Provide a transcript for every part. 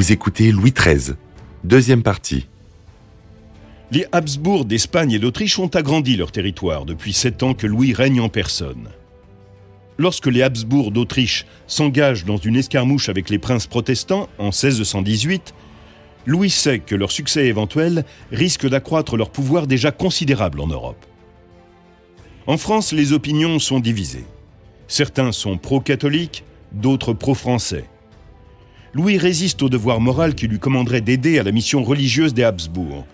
Vous écoutez Louis XIII, deuxième partie. Les Habsbourg d'Espagne et d'Autriche ont agrandi leur territoire depuis sept ans que Louis règne en personne. Lorsque les Habsbourg d'Autriche s'engagent dans une escarmouche avec les princes protestants en 1618, Louis sait que leur succès éventuel risque d'accroître leur pouvoir déjà considérable en Europe. En France, les opinions sont divisées. Certains sont pro-catholiques, d'autres pro-français. Louis résiste au devoir moral qui lui commanderait d'aider à la mission religieuse des Habsbourg.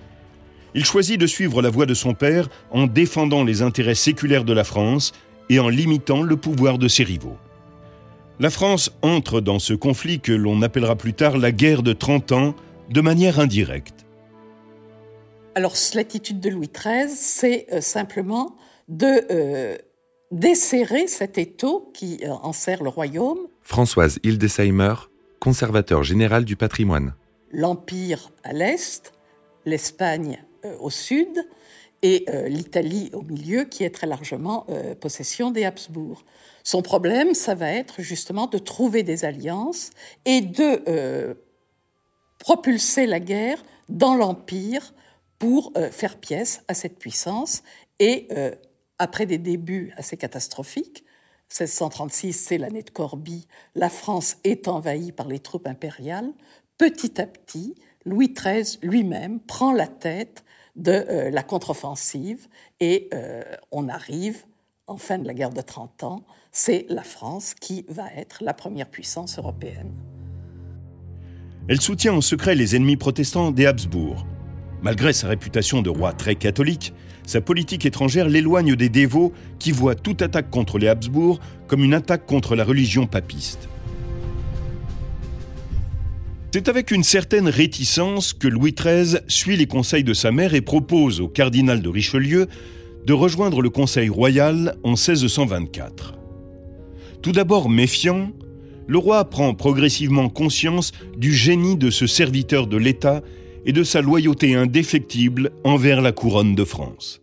Il choisit de suivre la voie de son père en défendant les intérêts séculaires de la France et en limitant le pouvoir de ses rivaux. La France entre dans ce conflit que l'on appellera plus tard la guerre de 30 ans de manière indirecte. Alors l'attitude de Louis XIII, c'est euh, simplement de euh, desserrer cet étau qui euh, enserre le royaume. Françoise Hildesheimer, conservateur général du patrimoine. L'Empire à l'est, l'Espagne au sud et l'Italie au milieu qui est très largement possession des Habsbourg. Son problème, ça va être justement de trouver des alliances et de propulser la guerre dans l'Empire pour euh, faire pièce à cette puissance. Et euh, après des débuts assez catastrophiques, 1636, c'est l'année de Corbie, la France est envahie par les troupes impériales. Petit à petit, Louis XIII lui-même prend la tête de euh, la contre-offensive et on arrive en fin de la guerre de 30 ans, c'est la France qui va être la première puissance européenne. Elle soutient en secret les ennemis protestants des Habsbourg. Malgré sa réputation de roi très catholique, sa politique étrangère l'éloigne des dévots qui voient toute attaque contre les Habsbourg comme une attaque contre la religion papiste. C'est avec une certaine réticence que Louis XIII suit les conseils de sa mère et propose au cardinal de Richelieu de rejoindre le Conseil royal en 1624. Tout d'abord méfiant, le roi prend progressivement conscience du génie de ce serviteur de l'État et de sa loyauté indéfectible envers la couronne de France.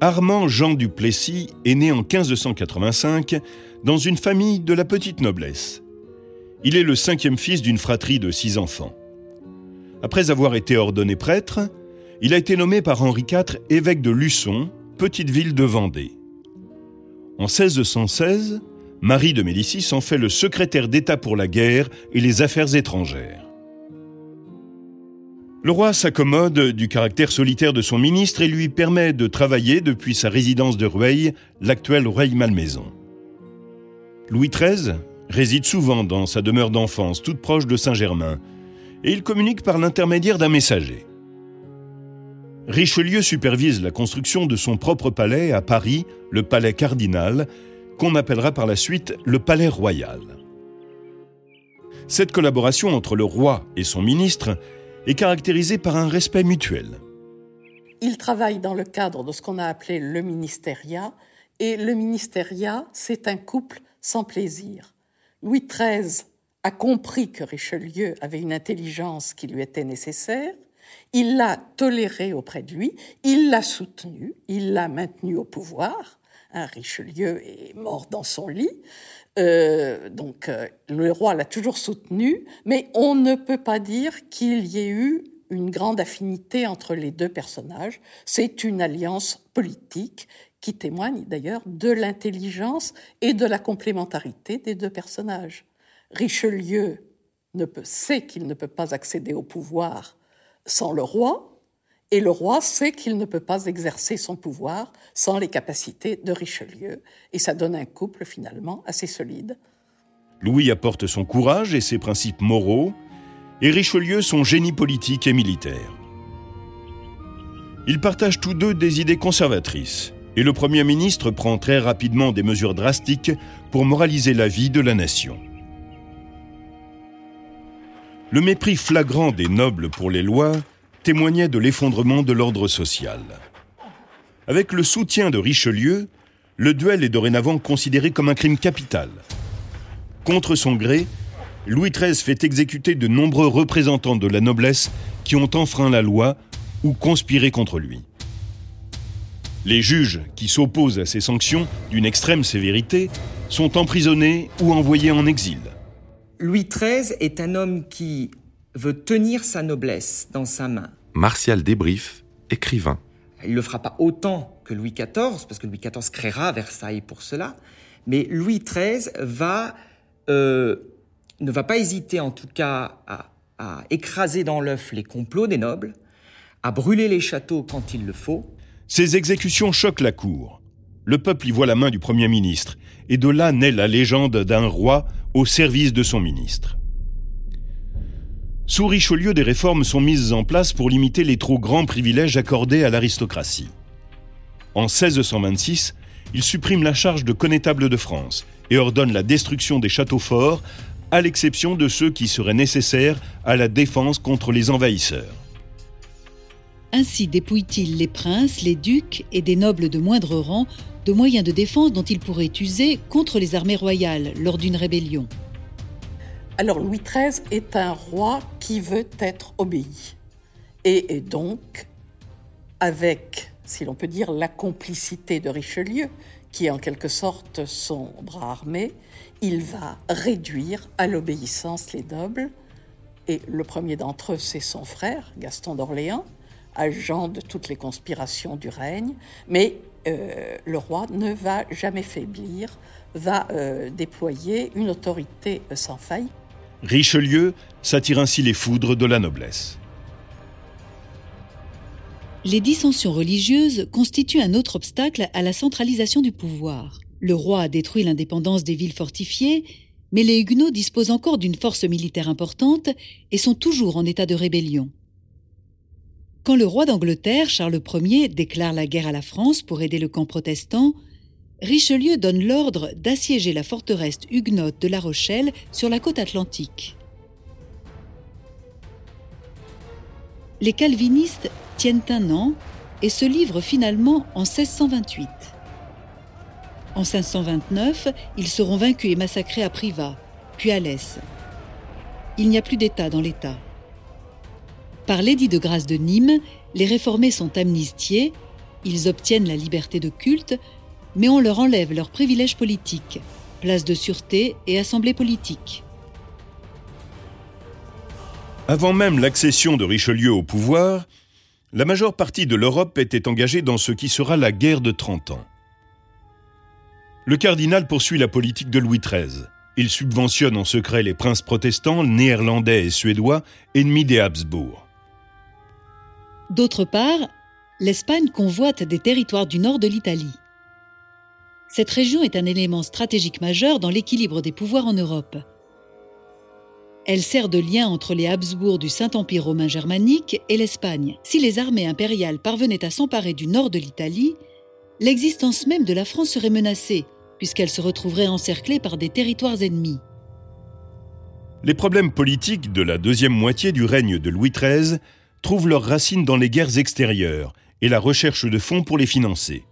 Armand Jean du Plessis est né en 1585 dans une famille de la petite noblesse. Il est le cinquième fils d'une fratrie de six enfants. Après avoir été ordonné prêtre, il a été nommé par Henri IV évêque de Luçon, petite ville de Vendée. En 1616, Marie de Médicis en fait le secrétaire d'État pour la guerre et les affaires étrangères. Le roi s'accommode du caractère solitaire de son ministre et lui permet de travailler depuis sa résidence de Rueil, l'actuelle Rueil-Malmaison. Louis XIII réside souvent dans sa demeure d'enfance, toute proche de Saint-Germain, et il communique par l'intermédiaire d'un messager. Richelieu supervise la construction de son propre palais à Paris, le palais cardinal, qu'on appellera par la suite le Palais royal. Cette collaboration entre le roi et son ministre est caractérisée par un respect mutuel. Il travaille dans le cadre de ce qu'on a appelé le ministériat, et le ministériat, c'est un couple sans plaisir. Louis XIII a compris que Richelieu avait une intelligence qui lui était nécessaire, il l'a toléré auprès de lui, il l'a soutenu, il l'a maintenu au pouvoir, Richelieu est mort dans son lit. Euh, donc euh, le roi l'a toujours soutenu, mais on ne peut pas dire qu'il y ait eu une grande affinité entre les deux personnages. C'est une alliance politique qui témoigne d'ailleurs de l'intelligence et de la complémentarité des deux personnages. Richelieu ne peut, sait qu'il ne peut pas accéder au pouvoir sans le roi, et le roi sait qu'il ne peut pas exercer son pouvoir sans les capacités de Richelieu, et ça donne un couple finalement assez solide. Louis apporte son courage et ses principes moraux, et Richelieu son génie politique et militaire. Ils partagent tous deux des idées conservatrices, et le Premier ministre prend très rapidement des mesures drastiques pour moraliser la vie de la nation. Le mépris flagrant des nobles pour les lois témoignait de l'effondrement de l'ordre social. Avec le soutien de Richelieu, le duel est dorénavant considéré comme un crime capital. Contre son gré, Louis XIII fait exécuter de nombreux représentants de la noblesse qui ont enfreint la loi ou conspiré contre lui. Les juges qui s'opposent à ces sanctions d'une extrême sévérité sont emprisonnés ou envoyés en exil. Louis XIII est un homme qui veut tenir sa noblesse dans sa main. Martial Débrief, écrivain. Il ne le fera pas autant que Louis XIV, parce que Louis XIV créera Versailles pour cela, mais Louis XIII va, euh, ne va pas hésiter en tout cas à, à écraser dans l'œuf les complots des nobles, à brûler les châteaux quand il le faut. Ces exécutions choquent la cour. Le peuple y voit la main du Premier ministre, et de là naît la légende d'un roi au service de son ministre. Sous Richelieu, des réformes sont mises en place pour limiter les trop grands privilèges accordés à l'aristocratie. En 1626, il supprime la charge de connétable de France et ordonne la destruction des châteaux forts, à l'exception de ceux qui seraient nécessaires à la défense contre les envahisseurs. Ainsi dépouille-t-il les princes, les ducs et des nobles de moindre rang de moyens de défense dont ils pourraient user contre les armées royales lors d'une rébellion. Alors Louis XIII est un roi qui veut être obéi. Et, donc, avec, si l'on peut dire, la complicité de Richelieu, qui est en quelque sorte son bras armé, il va réduire à l'obéissance les nobles. Et le premier d'entre eux, c'est son frère, Gaston d'Orléans, agent de toutes les conspirations du règne. Mais euh, le roi ne va jamais faiblir, va euh, déployer une autorité sans faille. Richelieu s'attire ainsi les foudres de la noblesse. Les dissensions religieuses constituent un autre obstacle à la centralisation du pouvoir. Le roi a détruit l'indépendance des villes fortifiées, mais les Huguenots disposent encore d'une force militaire importante et sont toujours en état de rébellion. Quand le roi d'Angleterre, Charles Ier, déclare la guerre à la France pour aider le camp protestant, Richelieu donne l'ordre d'assiéger la forteresse huguenote de La Rochelle sur la côte atlantique. Les calvinistes tiennent un an et se livrent finalement en 1628. En 1529, ils seront vaincus et massacrés à Privas, puis à Lès. Il n'y a plus d'État dans l'État. Par l'édit de grâce de Nîmes, les réformés sont amnistiés, ils obtiennent la liberté de culte, mais on leur enlève leurs privilèges politiques, place de sûreté et assemblée politique. Avant même l'accession de Richelieu au pouvoir, la majeure partie de l'Europe était engagée dans ce qui sera la guerre de 30 ans. Le cardinal poursuit la politique de Louis XIII. Il subventionne en secret les princes protestants, néerlandais et suédois, ennemis des Habsbourg. D'autre part, l'Espagne convoite des territoires du nord de l'Italie. Cette région est un élément stratégique majeur dans l'équilibre des pouvoirs en Europe. Elle sert de lien entre les Habsbourg du Saint-Empire romain germanique et l'Espagne. Si les armées impériales parvenaient à s'emparer du nord de l'Italie, l'existence même de la France serait menacée, puisqu'elle se retrouverait encerclée par des territoires ennemis. Les problèmes politiques de la deuxième moitié du règne de Louis XIII trouvent leurs racines dans les guerres extérieures et la recherche de fonds pour les financer.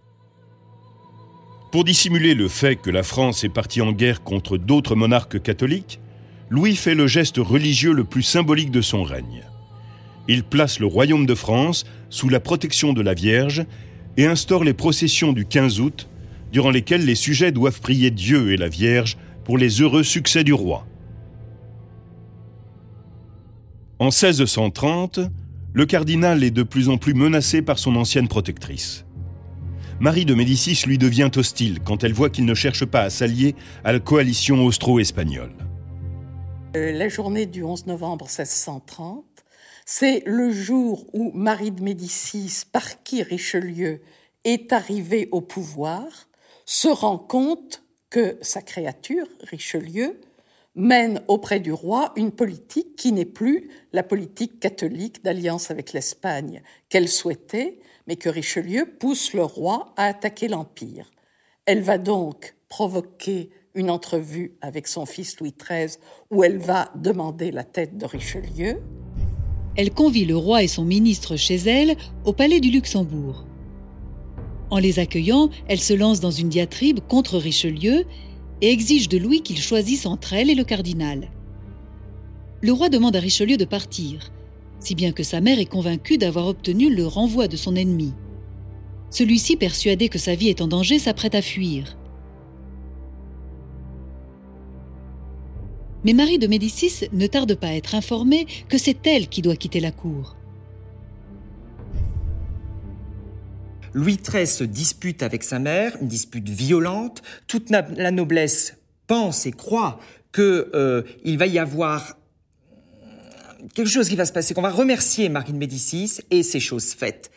Pour dissimuler le fait que la France est partie en guerre contre d'autres monarques catholiques, Louis fait le geste religieux le plus symbolique de son règne. Il place le royaume de France sous la protection de la Vierge et instaure les processions du 15 août, durant lesquelles les sujets doivent prier Dieu et la Vierge pour les heureux succès du roi. En 1630, le cardinal est de plus en plus menacé par son ancienne protectrice. Marie de Médicis lui devient hostile quand elle voit qu'il ne cherche pas à s'allier à la coalition austro-espagnole. Euh, la journée du 11 novembre 1630, c'est le jour où Marie de Médicis, par qui Richelieu est arrivé au pouvoir, se rend compte que sa créature, Richelieu, mène auprès du roi une politique qui n'est plus la politique catholique d'alliance avec l'Espagne qu'elle souhaitait, mais que Richelieu pousse le roi à attaquer l'Empire. Elle va donc provoquer une entrevue avec son fils Louis XIII où elle va demander la tête de Richelieu. Elle convie le roi et son ministre chez elle au palais du Luxembourg. En les accueillant, elle se lance dans une diatribe contre Richelieu et exige de Louis qu'il choisisse entre elle et le cardinal. Le roi demande à Richelieu de partir, si bien que sa mère est convaincue d'avoir obtenu le renvoi de son ennemi. Celui-ci, persuadé que sa vie est en danger, s'apprête à fuir. Mais Marie de Médicis ne tarde pas à être informée que c'est elle qui doit quitter la cour. Louis XIII se dispute avec sa mère, une dispute violente. Toute la noblesse pense et croit qu'il euh, va y avoir quelque chose qui va se passer, qu'on va remercier Marie de Médicis et ces choses faites.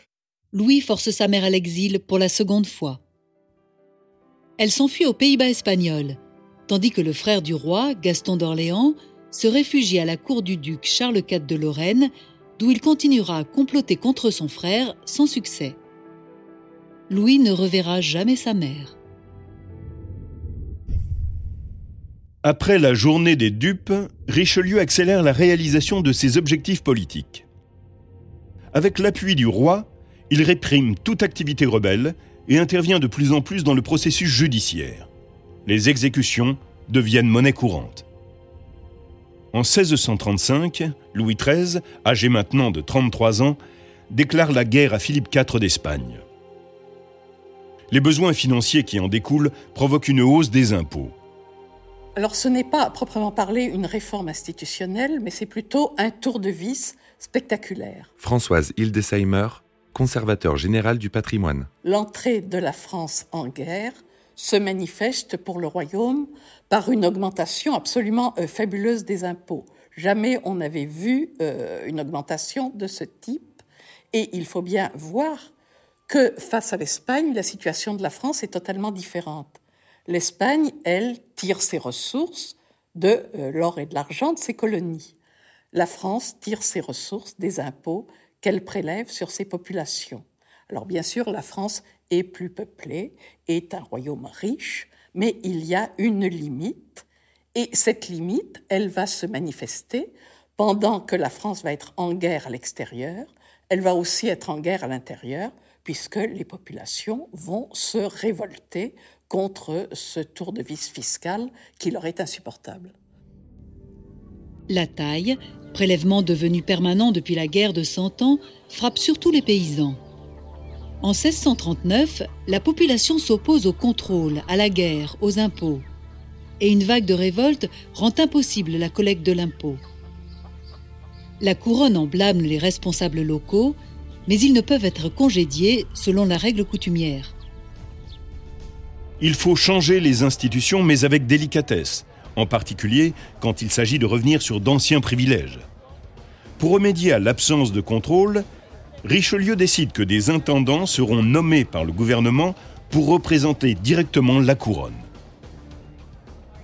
Louis force sa mère à l'exil pour la seconde fois. Elle s'enfuit aux Pays-Bas espagnols, tandis que le frère du roi, Gaston d'Orléans, se réfugie à la cour du duc Charles IV de Lorraine, d'où il continuera à comploter contre son frère sans succès. Louis ne reverra jamais sa mère. Après la journée des dupes, Richelieu accélère la réalisation de ses objectifs politiques. Avec l'appui du roi, il réprime toute activité rebelle et intervient de plus en plus dans le processus judiciaire. Les exécutions deviennent monnaie courante. En 1635, Louis XIII, âgé maintenant de 33 ans, déclare la guerre à Philippe IV d'Espagne. Les besoins financiers qui en découlent provoquent une hausse des impôts. Alors ce n'est pas à proprement parler une réforme institutionnelle, mais c'est plutôt un tour de vis spectaculaire. Françoise Hildesheimer, conservateur général du patrimoine. L'entrée de la France en guerre se manifeste pour le royaume par une augmentation absolument euh, fabuleuse des impôts. Jamais on n'avait vu euh, une augmentation de ce type. Et il faut bien voir que face à l'Espagne, la situation de la France est totalement différente. L'Espagne, elle, tire ses ressources de euh, l'or et de l'argent de ses colonies. La France tire ses ressources des impôts qu'elle prélève sur ses populations. Alors bien sûr, la France est plus peuplée, est un royaume riche, mais il y a une limite, et cette limite, elle va se manifester pendant que la France va être en guerre à l'extérieur, elle va aussi être en guerre à l'intérieur, puisque les populations vont se révolter contre ce tour de vis fiscal qui leur est insupportable. La taille, prélèvement devenu permanent depuis la guerre de Cent Ans, frappe surtout les paysans. En 1639, la population s'oppose au contrôle, à la guerre, aux impôts. Et une vague de révolte rend impossible la collecte de l'impôt. La couronne en blâme les responsables locaux, mais ils ne peuvent être congédiés selon la règle coutumière. Il faut changer les institutions, mais avec délicatesse, en particulier quand il s'agit de revenir sur d'anciens privilèges. Pour remédier à l'absence de contrôle, Richelieu décide que des intendants seront nommés par le gouvernement pour représenter directement la couronne.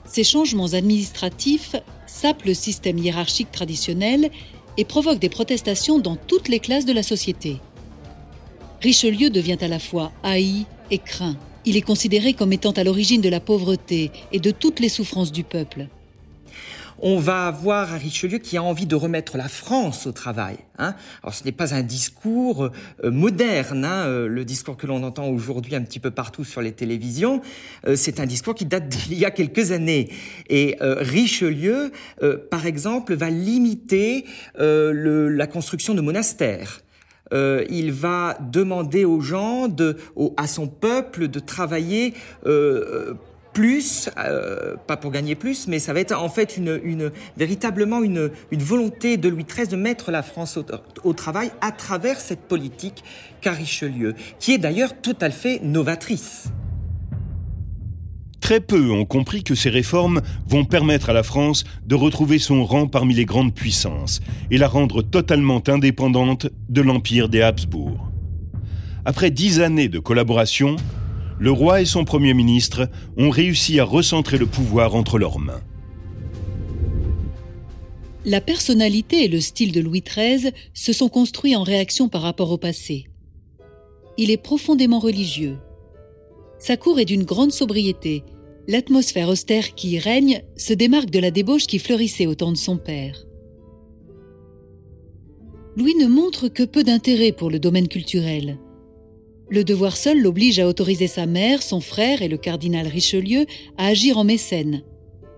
Ces changements administratifs sapent le système hiérarchique traditionnel et provoquent des protestations dans toutes les classes de la société. Richelieu devient à la fois haï et craint. Il est considéré comme étant à l'origine de la pauvreté et de toutes les souffrances du peuple. On va avoir un Richelieu qui a envie de remettre la France au travail. Hein. Alors ce n'est pas un discours euh, moderne, hein, euh, le discours que l'on entend aujourd'hui un petit peu partout sur les télévisions. Euh, c'est un discours qui date d'il y a quelques années. Et Richelieu, par exemple, va limiter la construction de monastères. Euh, il va demander aux gens, de, à son peuple, de travailler euh, plus, euh, pas pour gagner plus, mais ça va être en fait une, véritablement une, volonté de Louis XIII de mettre la France au, travail à travers cette politique qu'a Richelieu, qui est d'ailleurs tout à fait novatrice. Très peu ont compris que ces réformes vont permettre à la France de retrouver son rang parmi les grandes puissances et la rendre totalement indépendante de l'empire des Habsbourg. Après dix années de collaboration, le roi et son Premier ministre ont réussi à recentrer le pouvoir entre leurs mains. La personnalité et le style de Louis XIII se sont construits en réaction par rapport au passé. Il est profondément religieux. Sa cour est d'une grande sobriété, l'atmosphère austère qui y règne se démarque de la débauche qui fleurissait au temps de son père. Louis ne montre que peu d'intérêt pour le domaine culturel. Le devoir seul l'oblige à autoriser sa mère, son frère et le cardinal Richelieu à agir en mécène.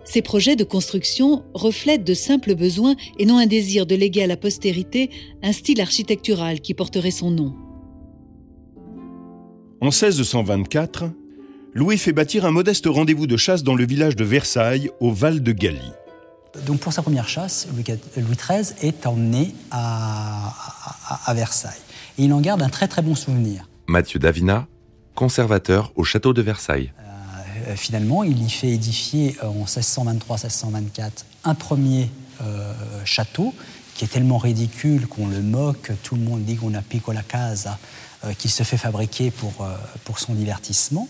Ses projets de construction reflètent de simples besoins et non un désir de léguer à la postérité un style architectural qui porterait son nom. En 1624, Louis fait bâtir un modeste rendez-vous de chasse dans le village de Versailles, au Val de Galie. donc pour sa première chasse, Louis, XIII est emmené à, à, Versailles. Et il en garde un très très bon souvenir. Mathieu Davina, conservateur au château de Versailles. Euh, finalement, il y fait édifier euh, en 1623-1624 un premier euh, château qui est tellement ridicule qu'on le moque, tout le monde dit qu'on a pico la casa, qui se fait fabriquer pour, pour son divertissement.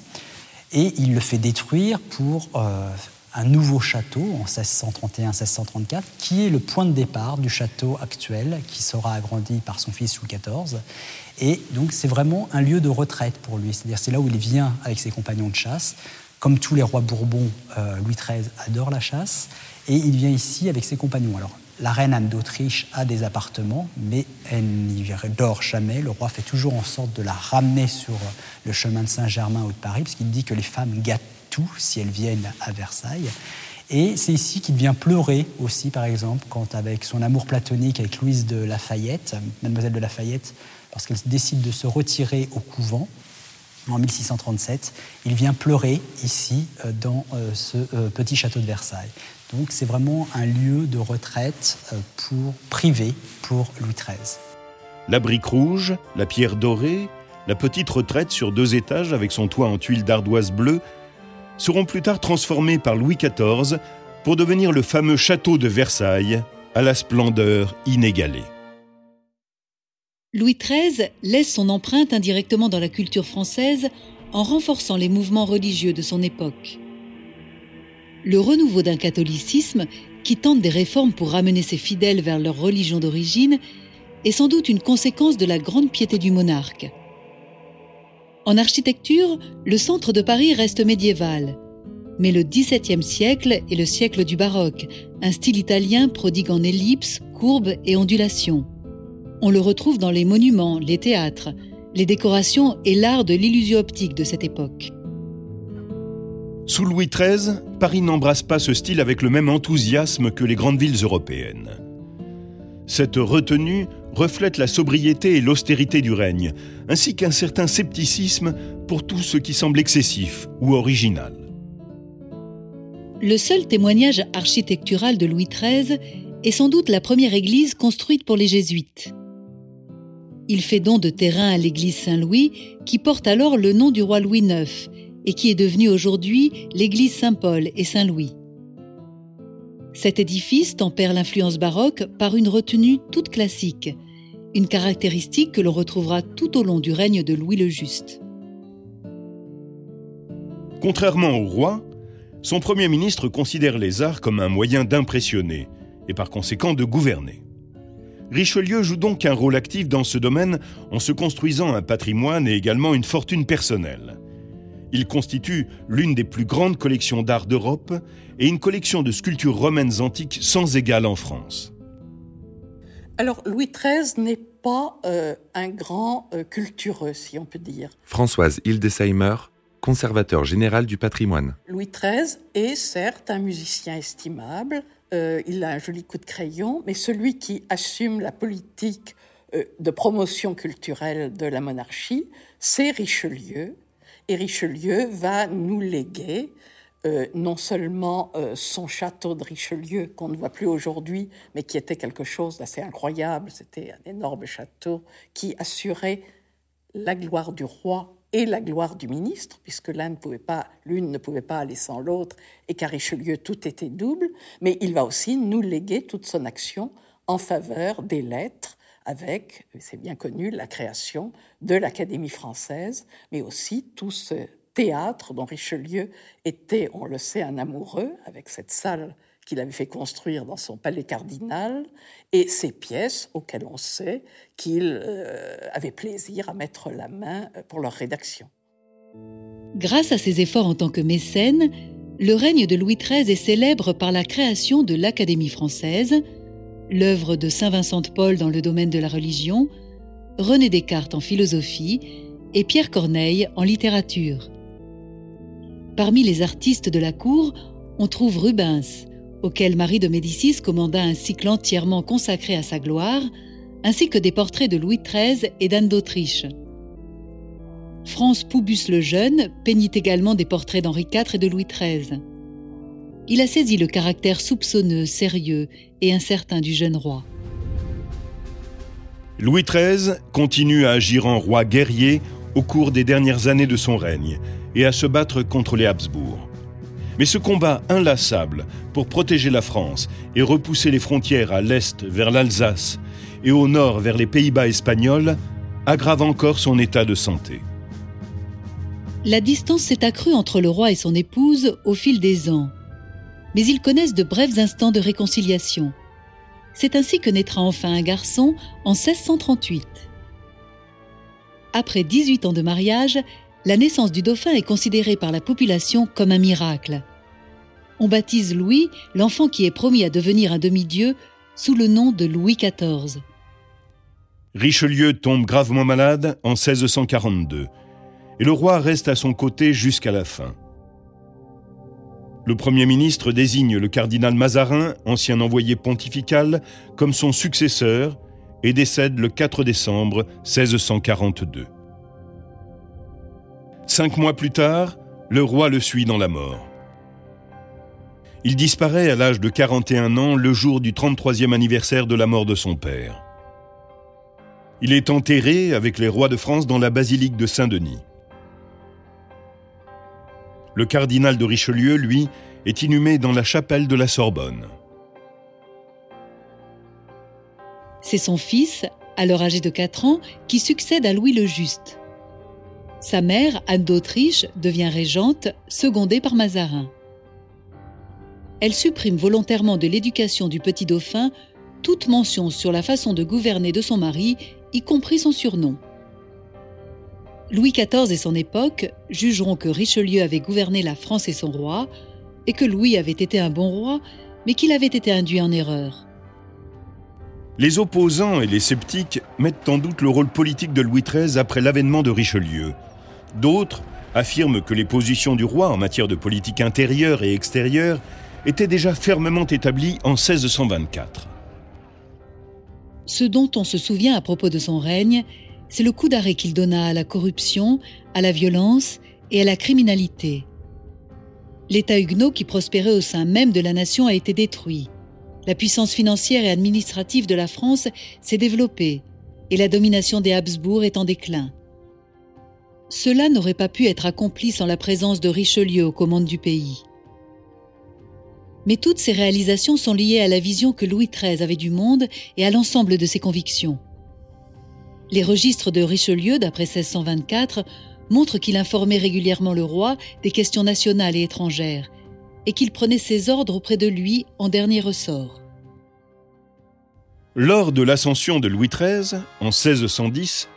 Et il le fait détruire pour un nouveau château en 1631-1634, qui est le point de départ du château actuel, qui sera agrandi par son fils Louis XIV. Et donc c'est vraiment un lieu de retraite pour lui, c'est-à-dire c'est là où il vient avec ses compagnons de chasse. Comme tous les rois bourbons, euh, Louis XIII adore la chasse, et il vient ici avec ses compagnons. Alors la reine Anne d'Autriche a des appartements, mais elle n'y dort jamais. Le roi fait toujours en sorte de la ramener sur le chemin de Saint-Germain ou de Paris, parce qu'il dit que les femmes gâtent tout si elles viennent à Versailles. Et c'est ici qu'il vient pleurer aussi, par exemple, quand avec son amour platonique avec Louise de Lafayette, mademoiselle de Lafayette, lorsqu'elle décide de se retirer au couvent en 1637, il vient pleurer ici euh, dans euh, ce euh, petit château de Versailles. Donc c'est vraiment un lieu de retraite pour privé pour Louis XIII. La brique rouge, la pierre dorée, la petite retraite sur deux étages avec son toit en tuiles d'ardoise bleue seront plus tard transformés par Louis XIV pour devenir le fameux château de Versailles à la splendeur inégalée. Louis XIII laisse son empreinte indirectement dans la culture française en renforçant les mouvements religieux de son époque. Le renouveau d'un catholicisme qui tente des réformes pour ramener ses fidèles vers leur religion d'origine est sans doute une conséquence de la grande piété du monarque. En architecture, le centre de Paris reste médiéval. Mais le XVIIe siècle est le siècle du baroque, un style italien prodigue en ellipses, courbes et ondulations. On le retrouve dans les monuments, les théâtres, les décorations et l'art de l'illusion optique de cette époque. Sous Louis XIII, Paris n'embrasse pas ce style avec le même enthousiasme que les grandes villes européennes. Cette retenue reflète la sobriété et l'austérité du règne, ainsi qu'un certain scepticisme pour tout ce qui semble excessif ou original. Le seul témoignage architectural de Louis XIII est sans doute la première église construite pour les jésuites. Il fait don de terrain à l'église Saint-Louis, qui porte alors le nom du roi Louis IX et qui est devenue aujourd'hui l'église Saint-Paul et Saint-Louis. Cet édifice tempère l'influence baroque par une retenue toute classique, une caractéristique que l'on retrouvera tout au long du règne de Louis le Juste. Contrairement au roi, son Premier ministre considère les arts comme un moyen d'impressionner et par conséquent de gouverner. Richelieu joue donc un rôle actif dans ce domaine en se construisant un patrimoine et également une fortune personnelle. Il constitue l'une des plus grandes collections d'art d'Europe et une collection de sculptures romaines antiques sans égale en France. Alors, Louis XIII n'est pas euh, un grand euh, cultureux, si on peut dire. Françoise Hildesheimer, conservateur général du patrimoine. Louis XIII est certes un musicien estimable, euh, il a un joli coup de crayon, mais celui qui assume la politique de promotion culturelle de la monarchie, c'est Richelieu, et Richelieu va nous léguer euh, non seulement euh, son château de Richelieu, qu'on ne voit plus aujourd'hui, mais qui était quelque chose d'assez incroyable. C'était un énorme château qui assurait la gloire du roi et la gloire du ministre, puisque l'un ne pouvait pas, l'une ne pouvait pas aller sans l'autre, et qu'à Richelieu tout était double. Mais il va aussi nous léguer toute son action en faveur des lettres, avec, c'est bien connu, la création de l'Académie française, mais aussi tout ce théâtre dont Richelieu était, on le sait, un amoureux, avec cette salle qu'il avait fait construire dans son palais cardinal, et ces pièces auxquelles on sait qu'il euh, avait plaisir à mettre la main pour leur rédaction. Grâce à ses efforts en tant que mécène, le règne de Louis XIII est célèbre par la création de l'Académie française, l'œuvre de Saint Vincent de Paul dans le domaine de la religion, René Descartes en philosophie et Pierre Corneille en littérature. Parmi les artistes de la cour, on trouve Rubens, auquel Marie de Médicis commanda un cycle entièrement consacré à sa gloire, ainsi que des portraits de Louis XIII et d'Anne d'Autriche. France Poubus le Jeune peignit également des portraits d'Henri IV et de Louis XIII. Il a saisi le caractère soupçonneux, sérieux et incertain du jeune roi. Louis XIII continue à agir en roi guerrier au cours des dernières années de son règne et à se battre contre les Habsbourg. Mais ce combat inlassable pour protéger la France et repousser les frontières à l'est vers l'Alsace et au nord vers les Pays-Bas espagnols aggrave encore son état de santé. La distance s'est accrue entre le roi et son épouse au fil des ans, mais ils connaissent de brefs instants de réconciliation. C'est ainsi que naîtra enfin un garçon en 1638. Après 18 ans de mariage, la naissance du dauphin est considérée par la population comme un miracle. On baptise Louis, l'enfant qui est promis à devenir un demi-dieu, sous le nom de Louis XIV. Richelieu tombe gravement malade en 1642 et le roi reste à son côté jusqu'à la fin. Le Premier ministre désigne le cardinal Mazarin, ancien envoyé pontifical, comme son successeur et décède le 4 décembre 1642. Cinq mois plus tard, le roi le suit dans la mort. Il disparaît à l'âge de 41 ans le jour du 33e anniversaire de la mort de son père. Il est enterré avec les rois de France dans la basilique de Saint-Denis. Le cardinal de Richelieu, lui, est inhumé dans la chapelle de la Sorbonne. C'est son fils, alors âgé de 4 ans, qui succède à Louis le Juste. Sa mère, Anne d'Autriche, devient régente, secondée par Mazarin. Elle supprime volontairement de l'éducation du petit dauphin toute mention sur la façon de gouverner de son mari, y compris son surnom. Louis XIV et son époque jugeront que Richelieu avait gouverné la France et son roi, et que Louis avait été un bon roi, mais qu'il avait été induit en erreur. Les opposants et les sceptiques mettent en doute le rôle politique de Louis XIII après l'avènement de Richelieu. D'autres affirment que les positions du roi en matière de politique intérieure et extérieure étaient déjà fermement établies en 1624. Ce dont on se souvient à propos de son règne, c'est le coup d'arrêt qu'il donna à la corruption, à la violence et à la criminalité. L'État huguenot qui prospérait au sein même de la nation a été détruit. La puissance financière et administrative de la France s'est développée et la domination des Habsbourg est en déclin. Cela n'aurait pas pu être accompli sans la présence de Richelieu aux commandes du pays. Mais toutes ces réalisations sont liées à la vision que Louis XIII avait du monde et à l'ensemble de ses convictions. Les registres de Richelieu, d'après 1624, montrent qu'il informait régulièrement le roi des questions nationales et étrangères, et qu'il prenait ses ordres auprès de lui en dernier ressort. Lors de l'ascension de Louis XIII, en 1610,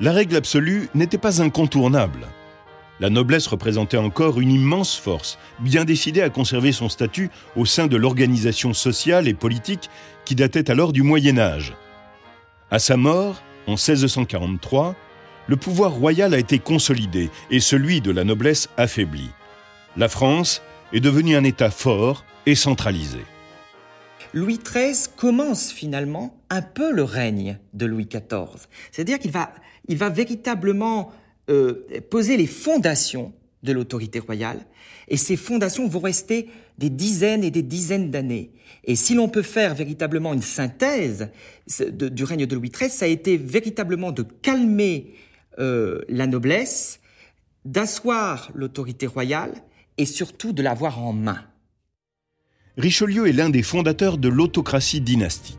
la règle absolue n'était pas incontournable. La noblesse représentait encore une immense force, bien décidée à conserver son statut au sein de l'organisation sociale et politique qui datait alors du Moyen Âge. À sa mort, en 1643, le pouvoir royal a été consolidé et celui de la noblesse affaibli. La France est devenue un État fort et centralisé. Louis XIII commence finalement un peu le règne de Louis XIV. C'est-à-dire qu'il va véritablement euh, poser les fondations de l'autorité royale, et ces fondations vont rester des dizaines et des dizaines d'années. Et si l'on peut faire véritablement une synthèse du règne de Louis XIII, ça a été véritablement de calmer euh, la noblesse, d'asseoir l'autorité royale et surtout de l'avoir en main. Richelieu est l'un des fondateurs de l'autocratie dynastique.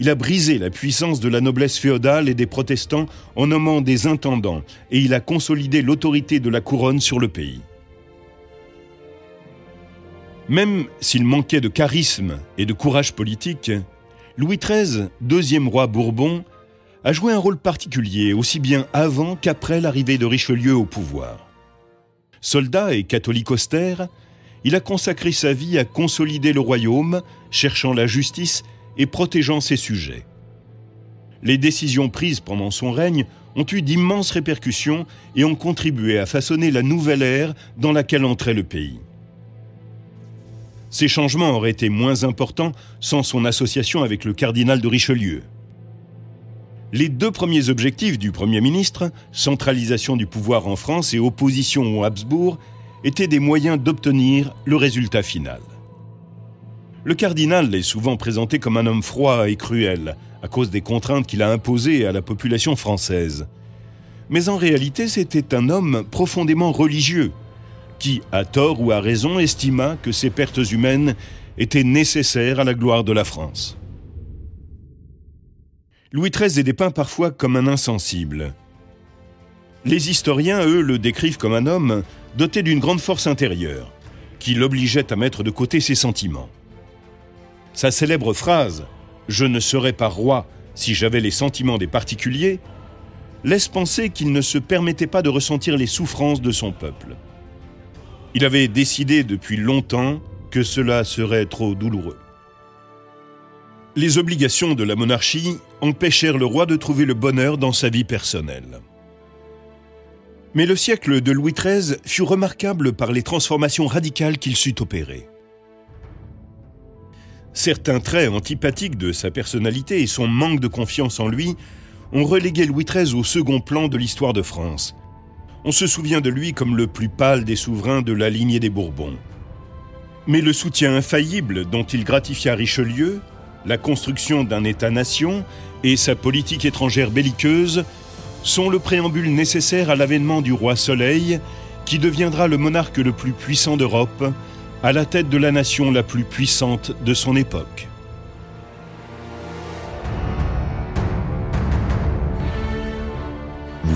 Il a brisé la puissance de la noblesse féodale et des protestants en nommant des intendants, et il a consolidé l'autorité de la couronne sur le pays. Même s'il manquait de charisme et de courage politique, Louis XIII, deuxième roi Bourbon, a joué un rôle particulier aussi bien avant qu'après l'arrivée de Richelieu au pouvoir. Soldat et catholique austère, il a consacré sa vie à consolider le royaume, cherchant la justice et protégeant ses sujets. Les décisions prises pendant son règne ont eu d'immenses répercussions et ont contribué à façonner la nouvelle ère dans laquelle entrait le pays. Ces changements auraient été moins importants sans son association avec le cardinal de Richelieu. Les deux premiers objectifs du Premier ministre, centralisation du pouvoir en France et opposition aux Habsbourg, étaient des moyens d'obtenir le résultat final. Le cardinal est souvent présenté comme un homme froid et cruel, à cause des contraintes qu'il a imposées à la population française. Mais en réalité, c'était un homme profondément religieux, qui, à tort ou à raison, estima que ces pertes humaines étaient nécessaires à la gloire de la France. Louis XIII est dépeint parfois comme un insensible. Les historiens, eux, le décrivent comme un homme doté d'une grande force intérieure, qui l'obligeait à mettre de côté ses sentiments. Sa célèbre phrase ⁇ Je ne serais pas roi si j'avais les sentiments des particuliers ⁇ laisse penser qu'il ne se permettait pas de ressentir les souffrances de son peuple. Il avait décidé depuis longtemps que cela serait trop douloureux. Les obligations de la monarchie empêchèrent le roi de trouver le bonheur dans sa vie personnelle. Mais le siècle de Louis XIII fut remarquable par les transformations radicales qu'il sut opérer. Certains traits antipathiques de sa personnalité et son manque de confiance en lui ont relégué Louis XIII au second plan de l'histoire de France. On se souvient de lui comme le plus pâle des souverains de la lignée des Bourbons. Mais le soutien infaillible dont il gratifia Richelieu, la construction d'un État-nation et sa politique étrangère belliqueuse sont le préambule nécessaire à l'avènement du roi Soleil, qui deviendra le monarque le plus puissant d'Europe, à la tête de la nation la plus puissante de son époque.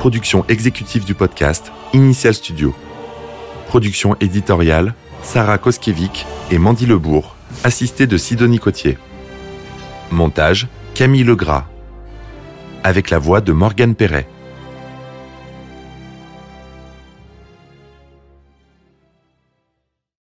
Production exécutive du podcast, Initial Studio. Production éditoriale, Sarah Koskiewicz et Mandy Lebourg, assistée de Sidonie Cotier. Montage, Camille Legras. Avec la voix de Morgane Perret.